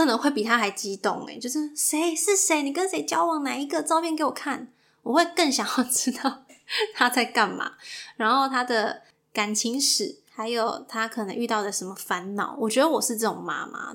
可能会比他还激动诶，就是谁是谁，你跟谁交往，哪一个照片给我看，我会更想要知道他在干嘛，然后他的感情史，还有他可能遇到的什么烦恼。我觉得我是这种妈妈。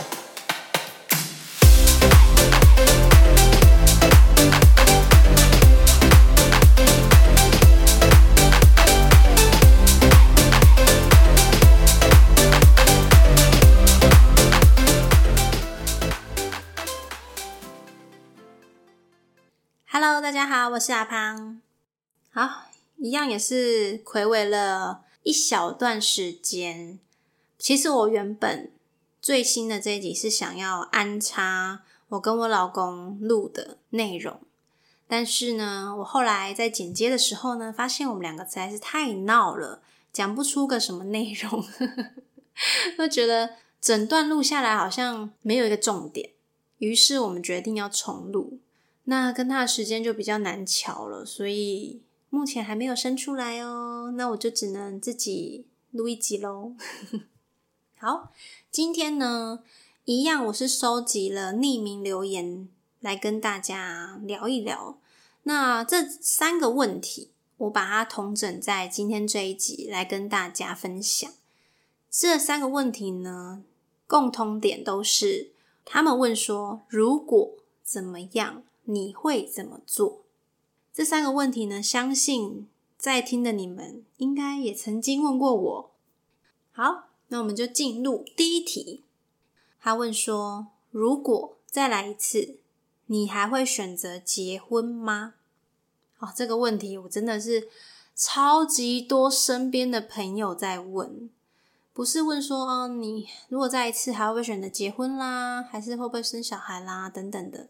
好，我是阿胖。好，一样也是回味了一小段时间。其实我原本最新的这一集是想要安插我跟我老公录的内容，但是呢，我后来在剪接的时候呢，发现我们两个实在是太闹了，讲不出个什么内容，就觉得整段录下来好像没有一个重点，于是我们决定要重录。那跟他的时间就比较难瞧了，所以目前还没有生出来哦。那我就只能自己录一集喽。好，今天呢，一样我是收集了匿名留言来跟大家聊一聊。那这三个问题，我把它统整在今天这一集来跟大家分享。这三个问题呢，共通点都是他们问说：如果怎么样？你会怎么做？这三个问题呢？相信在听的你们应该也曾经问过我。好，那我们就进入第一题。他问说：“如果再来一次，你还会选择结婚吗？”哦，这个问题我真的是超级多身边的朋友在问，不是问说哦，你如果再一次还会不会选择结婚啦，还是会不会生小孩啦等等的。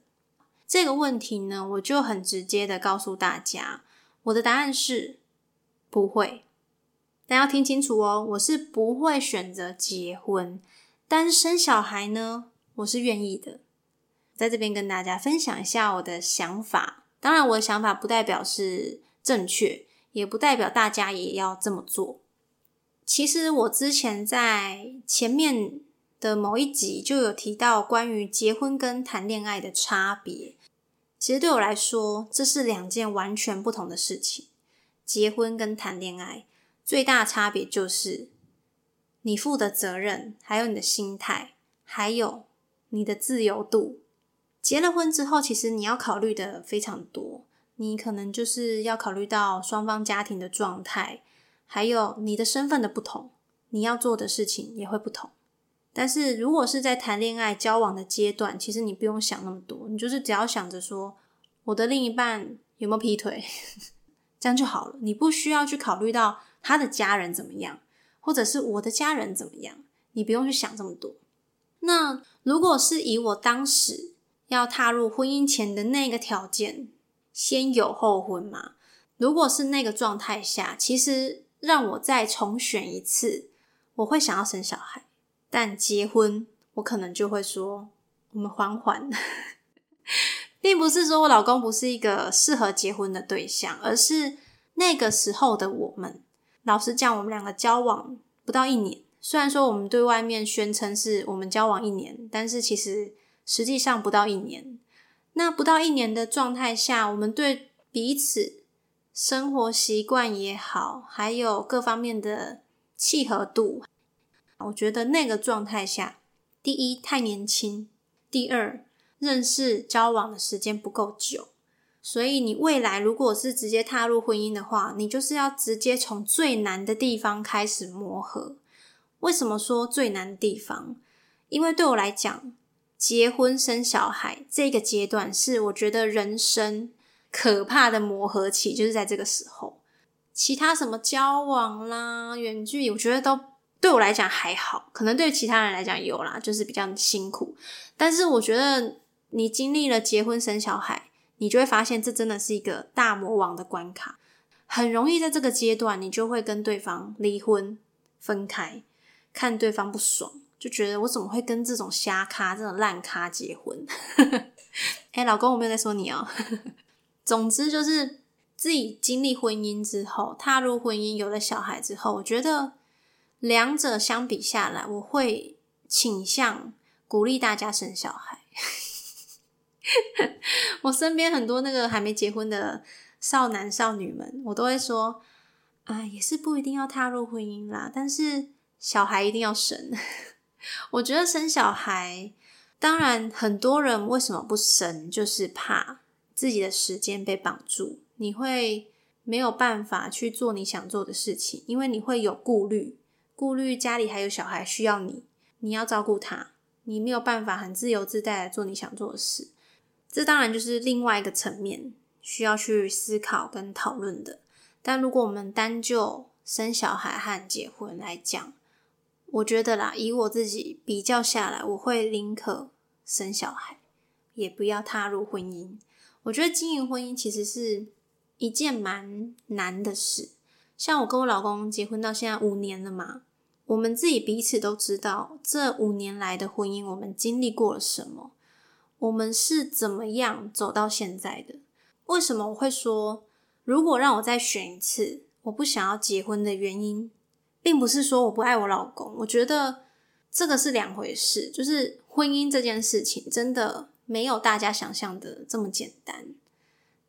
这个问题呢，我就很直接的告诉大家，我的答案是不会。但要听清楚哦，我是不会选择结婚，但生小孩呢，我是愿意的。在这边跟大家分享一下我的想法。当然，我的想法不代表是正确，也不代表大家也要这么做。其实我之前在前面的某一集就有提到关于结婚跟谈恋爱的差别。其实对我来说，这是两件完全不同的事情。结婚跟谈恋爱最大差别就是你负的责任，还有你的心态，还有你的自由度。结了婚之后，其实你要考虑的非常多，你可能就是要考虑到双方家庭的状态，还有你的身份的不同，你要做的事情也会不同。但是如果是在谈恋爱交往的阶段，其实你不用想那么多，你就是只要想着说我的另一半有没有劈腿，这样就好了。你不需要去考虑到他的家人怎么样，或者是我的家人怎么样，你不用去想这么多。那如果是以我当时要踏入婚姻前的那个条件，先有后婚嘛？如果是那个状态下，其实让我再重选一次，我会想要生小孩。但结婚，我可能就会说，我们缓缓，并不是说我老公不是一个适合结婚的对象，而是那个时候的我们，老实讲，我们两个交往不到一年，虽然说我们对外面宣称是我们交往一年，但是其实实际上不到一年。那不到一年的状态下，我们对彼此生活习惯也好，还有各方面的契合度。我觉得那个状态下，第一太年轻，第二认识交往的时间不够久，所以你未来如果是直接踏入婚姻的话，你就是要直接从最难的地方开始磨合。为什么说最难的地方？因为对我来讲，结婚生小孩这个阶段是我觉得人生可怕的磨合期，就是在这个时候。其他什么交往啦、远距离，我觉得都。对我来讲还好，可能对其他人来讲有啦，就是比较辛苦。但是我觉得你经历了结婚生小孩，你就会发现这真的是一个大魔王的关卡，很容易在这个阶段，你就会跟对方离婚分开，看对方不爽，就觉得我怎么会跟这种瞎咖、这种烂咖结婚？哎，老公，我没有在说你哦。总之就是自己经历婚姻之后，踏入婚姻，有了小孩之后，我觉得两者相比下来，我会倾向鼓励大家生小孩。我身边很多那个还没结婚的少男少女们，我都会说，啊，也是不一定要踏入婚姻啦，但是小孩一定要生。我觉得生小孩，当然很多人为什么不生，就是怕。自己的时间被绑住，你会没有办法去做你想做的事情，因为你会有顾虑，顾虑家里还有小孩需要你，你要照顾他，你没有办法很自由自在的做你想做的事。这当然就是另外一个层面需要去思考跟讨论的。但如果我们单就生小孩和结婚来讲，我觉得啦，以我自己比较下来，我会宁可生小孩，也不要踏入婚姻。我觉得经营婚姻其实是一件蛮难的事。像我跟我老公结婚到现在五年了嘛，我们自己彼此都知道，这五年来的婚姻我们经历过了什么，我们是怎么样走到现在的。为什么我会说，如果让我再选一次，我不想要结婚的原因，并不是说我不爱我老公，我觉得这个是两回事。就是婚姻这件事情，真的。没有大家想象的这么简单，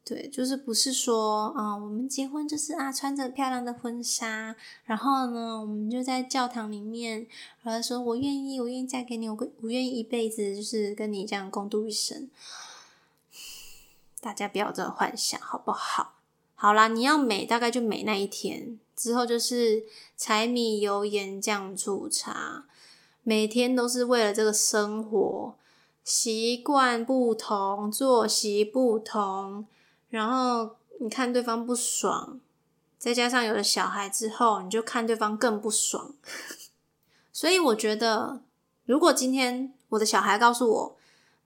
对，就是不是说啊，我们结婚就是啊，穿着漂亮的婚纱，然后呢，我们就在教堂里面，然后说我愿意，我愿意嫁给你，我我愿意一辈子就是跟你这样共度一生。大家不要这个幻想，好不好？好啦，你要美，大概就美那一天，之后就是柴米油盐酱醋茶，每天都是为了这个生活。习惯不同，作息不同，然后你看对方不爽，再加上有了小孩之后，你就看对方更不爽。所以我觉得，如果今天我的小孩告诉我：“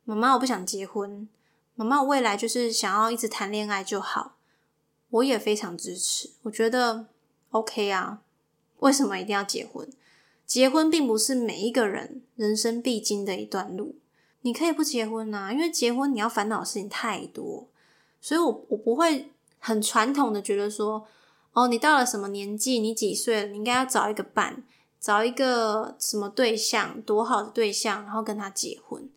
妈妈，我不想结婚，妈妈，我未来就是想要一直谈恋爱就好。”我也非常支持。我觉得 OK 啊，为什么一定要结婚？结婚并不是每一个人人生必经的一段路。你可以不结婚呐，因为结婚你要烦恼的事情太多，所以我我不会很传统的觉得说，哦，你到了什么年纪，你几岁了，你应该要找一个伴，找一个什么对象，多好的对象，然后跟他结婚。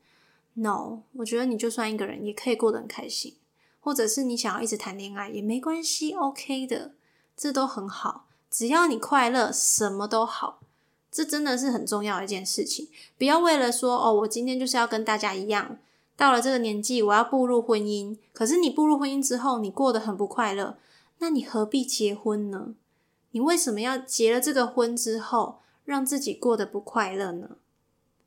No，我觉得你就算一个人也可以过得很开心，或者是你想要一直谈恋爱也没关系，OK 的，这都很好，只要你快乐，什么都好。这真的是很重要的一件事情，不要为了说哦，我今天就是要跟大家一样，到了这个年纪我要步入婚姻。可是你步入婚姻之后，你过得很不快乐，那你何必结婚呢？你为什么要结了这个婚之后，让自己过得不快乐呢？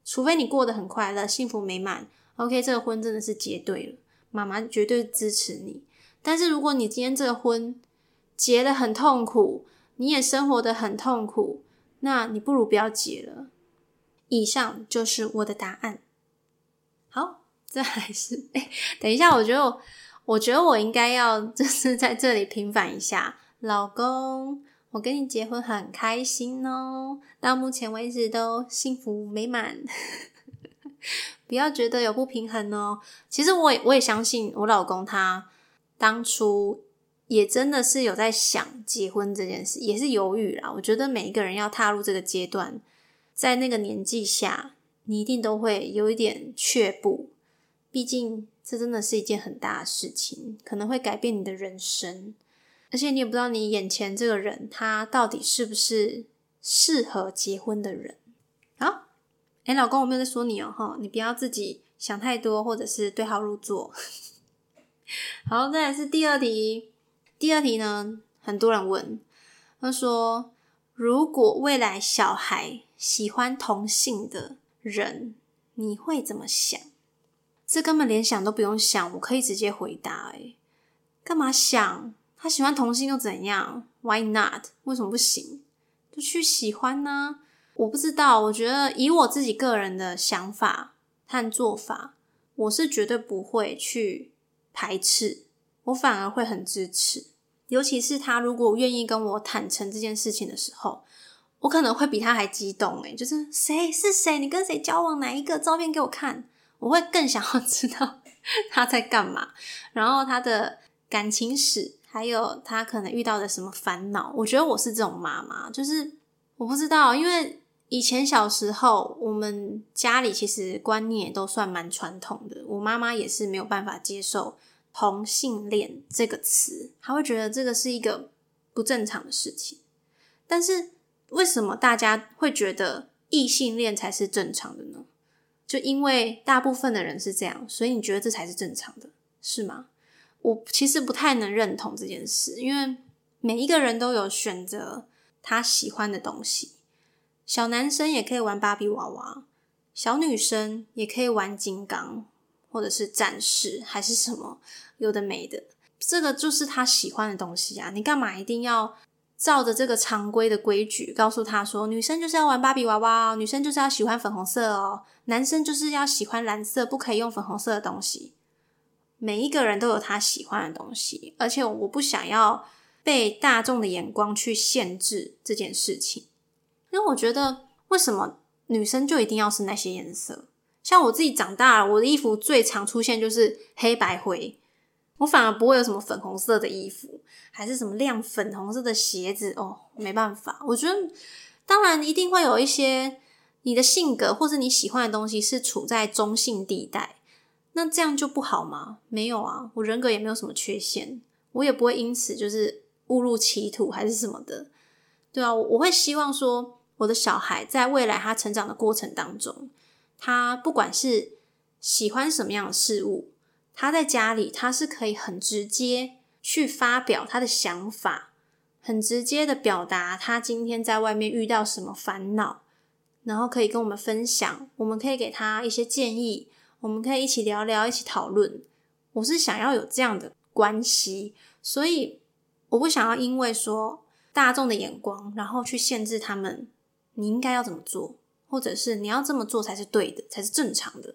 除非你过得很快乐、幸福美满，OK，这个婚真的是结对了，妈妈绝对支持你。但是如果你今天这个婚结的很痛苦，你也生活的很痛苦。那你不如不要结了。以上就是我的答案。好，这还是哎，等一下，我觉得，我觉得我应该要就是在这里平反一下，老公，我跟你结婚很开心哦，到目前为止都幸福美满，不要觉得有不平衡哦。其实我也我也相信我老公他当初。也真的是有在想结婚这件事，也是犹豫啦。我觉得每一个人要踏入这个阶段，在那个年纪下，你一定都会有一点却步。毕竟这真的是一件很大的事情，可能会改变你的人生，而且你也不知道你眼前这个人他到底是不是适合结婚的人。好，哎，老公，我没有在说你哦，哈，你不要自己想太多，或者是对号入座。好，再来是第二题。第二题呢，很多人问，他说：“如果未来小孩喜欢同性的人，你会怎么想？”这根本连想都不用想，我可以直接回答。哎，干嘛想？他喜欢同性又怎样？Why not？为什么不行？就去喜欢呢？我不知道，我觉得以我自己个人的想法和做法，我是绝对不会去排斥，我反而会很支持。尤其是他如果愿意跟我坦诚这件事情的时候，我可能会比他还激动诶就是谁是谁，你跟谁交往，哪一个照片给我看，我会更想要 知道他在干嘛，然后他的感情史，还有他可能遇到的什么烦恼。我觉得我是这种妈妈，就是我不知道，因为以前小时候我们家里其实观念都算蛮传统的，我妈妈也是没有办法接受。同性恋这个词，她会觉得这个是一个不正常的事情。但是为什么大家会觉得异性恋才是正常的呢？就因为大部分的人是这样，所以你觉得这才是正常的，是吗？我其实不太能认同这件事，因为每一个人都有选择他喜欢的东西。小男生也可以玩芭比娃娃，小女生也可以玩金刚。或者是战士还是什么有的没的，这个就是他喜欢的东西啊！你干嘛一定要照着这个常规的规矩告诉他说，女生就是要玩芭比娃娃，女生就是要喜欢粉红色哦，男生就是要喜欢蓝色，不可以用粉红色的东西。每一个人都有他喜欢的东西，而且我不想要被大众的眼光去限制这件事情，因为我觉得为什么女生就一定要是那些颜色？像我自己长大了，我的衣服最常出现就是黑白灰，我反而不会有什么粉红色的衣服，还是什么亮粉红色的鞋子哦，没办法。我觉得当然一定会有一些你的性格或者你喜欢的东西是处在中性地带，那这样就不好吗？没有啊，我人格也没有什么缺陷，我也不会因此就是误入歧途还是什么的，对啊，我会希望说我的小孩在未来他成长的过程当中。他不管是喜欢什么样的事物，他在家里他是可以很直接去发表他的想法，很直接的表达他今天在外面遇到什么烦恼，然后可以跟我们分享，我们可以给他一些建议，我们可以一起聊聊，一起讨论。我是想要有这样的关系，所以我不想要因为说大众的眼光，然后去限制他们，你应该要怎么做。或者是你要这么做才是对的，才是正常的，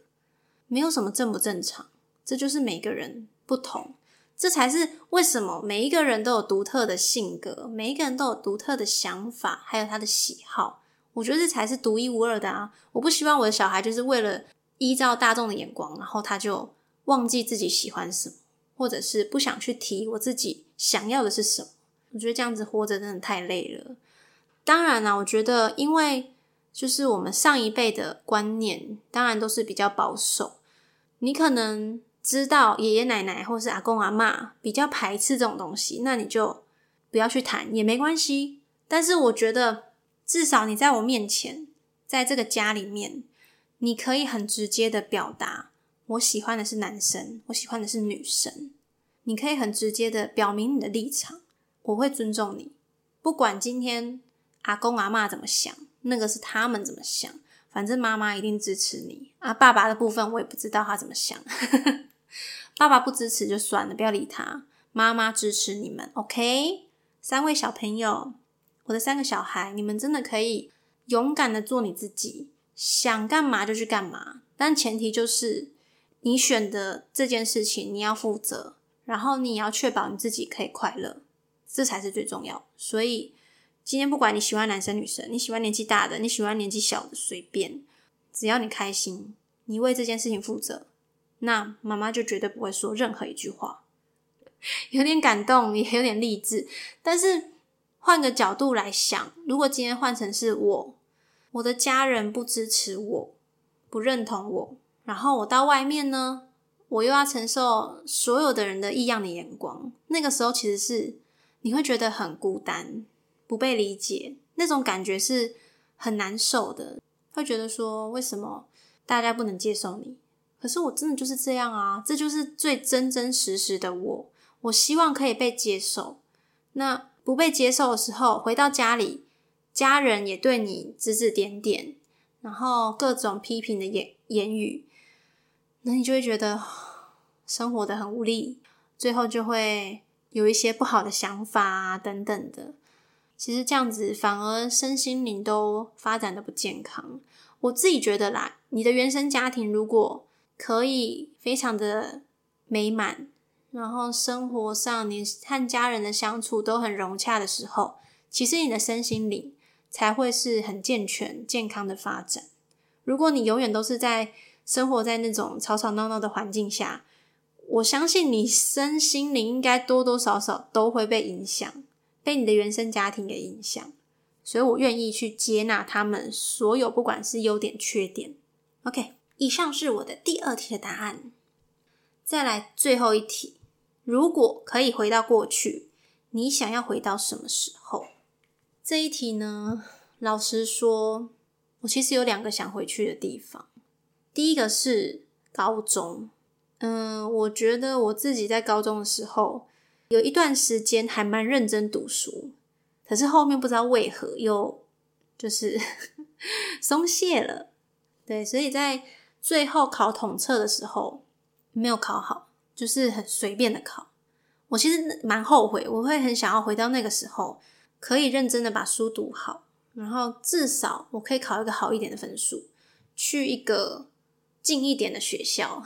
没有什么正不正常，这就是每个人不同，这才是为什么每一个人都有独特的性格，每一个人都有独特的想法，还有他的喜好。我觉得这才是独一无二的啊！我不希望我的小孩就是为了依照大众的眼光，然后他就忘记自己喜欢什么，或者是不想去提我自己想要的是什么。我觉得这样子活着真的太累了。当然啦，我觉得因为。就是我们上一辈的观念，当然都是比较保守。你可能知道爷爷奶奶或是阿公阿妈比较排斥这种东西，那你就不要去谈也没关系。但是我觉得，至少你在我面前，在这个家里面，你可以很直接的表达，我喜欢的是男生，我喜欢的是女生。你可以很直接的表明你的立场，我会尊重你，不管今天阿公阿妈怎么想。那个是他们怎么想，反正妈妈一定支持你啊。爸爸的部分我也不知道他怎么想，爸爸不支持就算了，不要理他。妈妈支持你们，OK？三位小朋友，我的三个小孩，你们真的可以勇敢的做你自己，想干嘛就去干嘛，但前提就是你选的这件事情你要负责，然后你要确保你自己可以快乐，这才是最重要。所以。今天不管你喜欢男生女生，你喜欢年纪大的，你喜欢年纪小的，随便，只要你开心，你为这件事情负责，那妈妈就绝对不会说任何一句话。有点感动，也有点励志。但是换个角度来想，如果今天换成是我，我的家人不支持我，不认同我，然后我到外面呢，我又要承受所有的人的异样的眼光，那个时候其实是你会觉得很孤单。不被理解，那种感觉是很难受的。会觉得说，为什么大家不能接受你？可是我真的就是这样啊，这就是最真真实实的我。我希望可以被接受。那不被接受的时候，回到家里，家人也对你指指点点，然后各种批评的言言语，那你就会觉得生活的很无力，最后就会有一些不好的想法啊等等的。其实这样子反而身心灵都发展的不健康。我自己觉得啦，你的原生家庭如果可以非常的美满，然后生活上你和家人的相处都很融洽的时候，其实你的身心灵才会是很健全、健康的发展。如果你永远都是在生活在那种吵吵闹闹的环境下，我相信你身心灵应该多多少少都会被影响。被你的原生家庭给影响，所以我愿意去接纳他们所有，不管是优点缺点。OK，以上是我的第二题的答案。再来最后一题，如果可以回到过去，你想要回到什么时候？这一题呢，老实说，我其实有两个想回去的地方。第一个是高中，嗯，我觉得我自己在高中的时候。有一段时间还蛮认真读书，可是后面不知道为何又就是 松懈了。对，所以在最后考统测的时候没有考好，就是很随便的考。我其实蛮后悔，我会很想要回到那个时候，可以认真的把书读好，然后至少我可以考一个好一点的分数，去一个近一点的学校，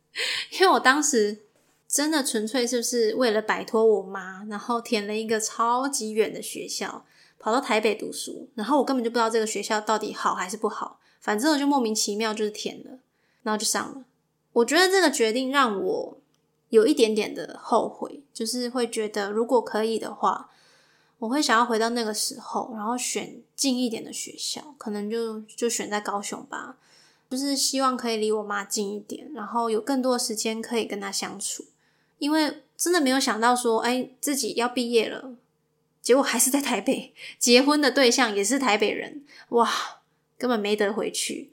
因为我当时。真的纯粹就是为了摆脱我妈，然后填了一个超级远的学校，跑到台北读书，然后我根本就不知道这个学校到底好还是不好，反正我就莫名其妙就是填了，然后就上了。我觉得这个决定让我有一点点的后悔，就是会觉得如果可以的话，我会想要回到那个时候，然后选近一点的学校，可能就就选在高雄吧，就是希望可以离我妈近一点，然后有更多的时间可以跟她相处。因为真的没有想到说，哎，自己要毕业了，结果还是在台北，结婚的对象也是台北人，哇，根本没得回去。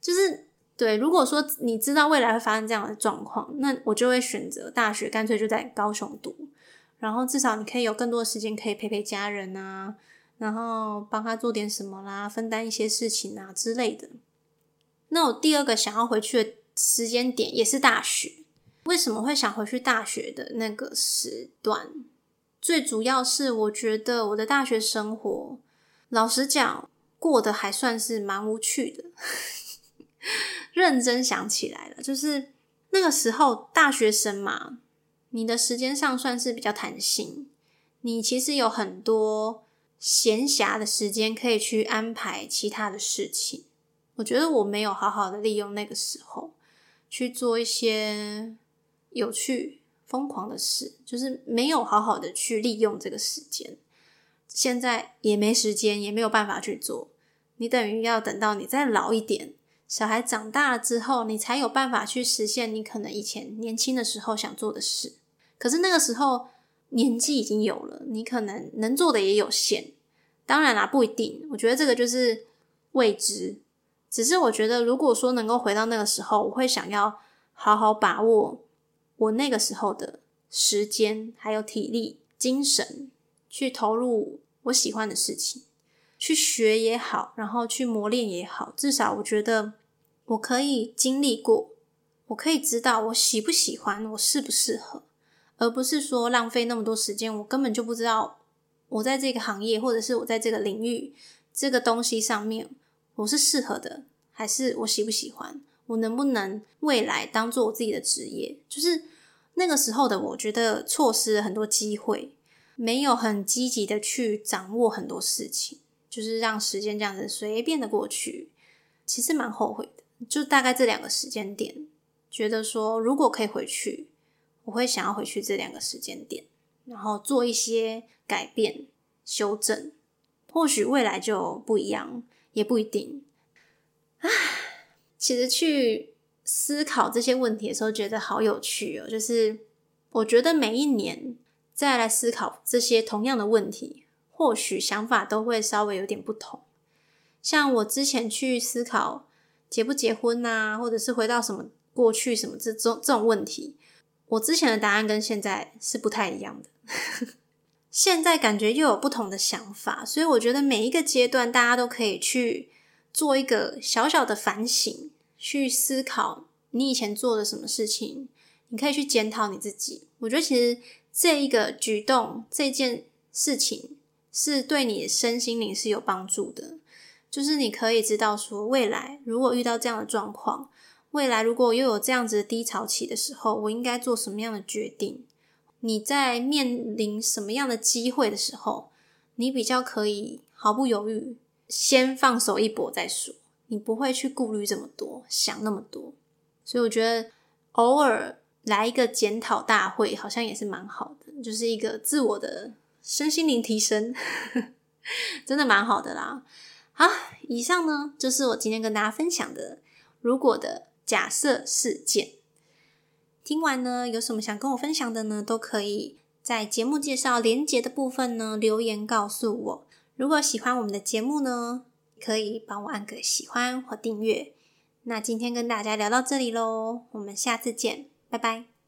就是对，如果说你知道未来会发生这样的状况，那我就会选择大学，干脆就在高雄读，然后至少你可以有更多的时间可以陪陪家人啊，然后帮他做点什么啦，分担一些事情啊之类的。那我第二个想要回去的时间点也是大学。为什么会想回去大学的那个时段？最主要是我觉得我的大学生活，老实讲，过得还算是蛮无趣的。认真想起来了，就是那个时候大学生嘛，你的时间上算是比较弹性，你其实有很多闲暇的时间可以去安排其他的事情。我觉得我没有好好的利用那个时候去做一些。有趣、疯狂的事，就是没有好好的去利用这个时间。现在也没时间，也没有办法去做。你等于要等到你再老一点，小孩长大了之后，你才有办法去实现你可能以前年轻的时候想做的事。可是那个时候年纪已经有了，你可能能做的也有限。当然啦，不一定。我觉得这个就是未知。只是我觉得，如果说能够回到那个时候，我会想要好好把握。我那个时候的时间、还有体力、精神，去投入我喜欢的事情，去学也好，然后去磨练也好，至少我觉得我可以经历过，我可以知道我喜不喜欢，我适不适合，而不是说浪费那么多时间，我根本就不知道我在这个行业或者是我在这个领域这个东西上面我是适合的，还是我喜不喜欢。我能不能未来当做我自己的职业？就是那个时候的我，觉得错失了很多机会，没有很积极的去掌握很多事情，就是让时间这样子随便的过去，其实蛮后悔的。就大概这两个时间点，觉得说如果可以回去，我会想要回去这两个时间点，然后做一些改变、修正，或许未来就不一样，也不一定。唉。其实去思考这些问题的时候，觉得好有趣哦。就是我觉得每一年再来思考这些同样的问题，或许想法都会稍微有点不同。像我之前去思考结不结婚啊，或者是回到什么过去什么这种这种问题，我之前的答案跟现在是不太一样的。现在感觉又有不同的想法，所以我觉得每一个阶段大家都可以去。做一个小小的反省，去思考你以前做的什么事情，你可以去检讨你自己。我觉得其实这一个举动、这件事情，是对你身心灵是有帮助的。就是你可以知道说，未来如果遇到这样的状况，未来如果又有这样子的低潮期的时候，我应该做什么样的决定？你在面临什么样的机会的时候，你比较可以毫不犹豫，先放手一搏再说。你不会去顾虑这么多，想那么多。所以我觉得偶尔来一个检讨大会，好像也是蛮好的，就是一个自我的身心灵提升，真的蛮好的啦。好，以上呢就是我今天跟大家分享的如果的假设事件。听完呢，有什么想跟我分享的呢？都可以在节目介绍连结的部分呢留言告诉我。如果喜欢我们的节目呢，可以帮我按个喜欢或订阅。那今天跟大家聊到这里喽，我们下次见，拜拜。